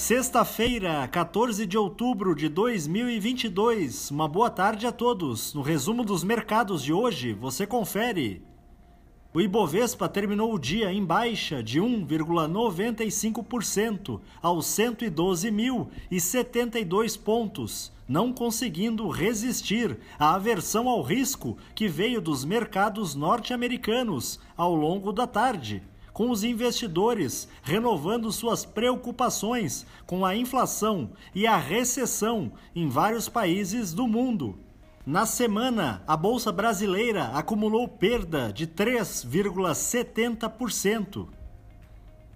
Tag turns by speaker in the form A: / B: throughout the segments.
A: Sexta-feira, 14 de outubro de 2022. Uma boa tarde a todos. No resumo dos mercados de hoje, você confere. O Ibovespa terminou o dia em baixa de 1,95% aos 112.072 pontos, não conseguindo resistir à aversão ao risco que veio dos mercados norte-americanos ao longo da tarde com os investidores renovando suas preocupações com a inflação e a recessão em vários países do mundo. Na semana, a Bolsa Brasileira acumulou perda de 3,70%.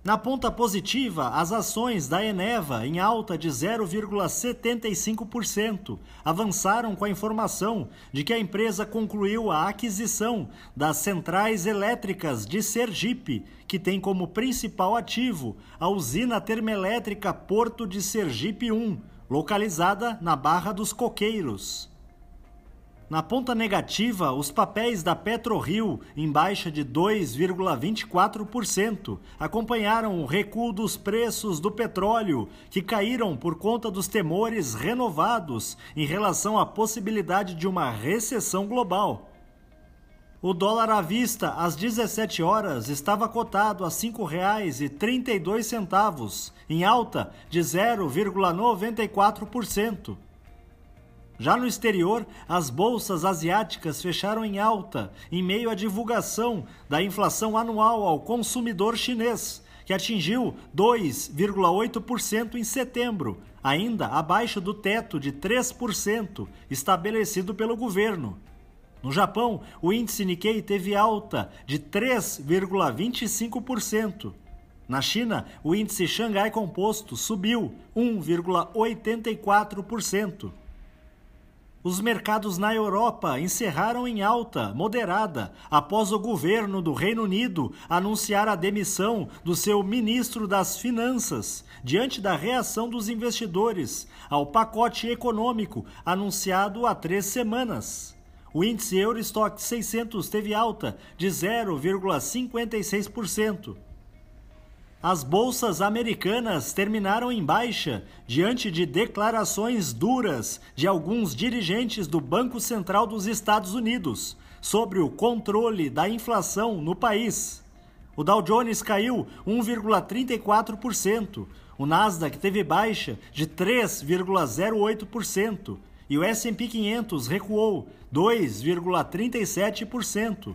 A: Na ponta positiva, as ações da Eneva, em alta de 0,75%, avançaram com a informação de que a empresa concluiu a aquisição das centrais elétricas de Sergipe, que tem como principal ativo a usina termoelétrica Porto de Sergipe 1, localizada na Barra dos Coqueiros. Na ponta negativa, os papéis da PetroRio, em baixa de 2,24%, acompanharam o recuo dos preços do petróleo, que caíram por conta dos temores renovados em relação à possibilidade de uma recessão global. O dólar à vista, às 17 horas, estava cotado a R$ 5,32, em alta de 0,94%. Já no exterior, as bolsas asiáticas fecharam em alta em meio à divulgação da inflação anual ao consumidor chinês, que atingiu 2,8% em setembro, ainda abaixo do teto de 3% estabelecido pelo governo. No Japão, o índice Nikkei teve alta de 3,25%. Na China, o índice Xangai Composto subiu 1,84%. Os mercados na Europa encerraram em alta moderada após o governo do Reino Unido anunciar a demissão do seu ministro das Finanças, diante da reação dos investidores ao pacote econômico anunciado há três semanas. O índice Eurostock 600 teve alta de 0,56%. As bolsas americanas terminaram em baixa diante de declarações duras de alguns dirigentes do Banco Central dos Estados Unidos sobre o controle da inflação no país. O Dow Jones caiu 1,34%, o Nasdaq teve baixa de 3,08% e o S&P 500 recuou 2,37%.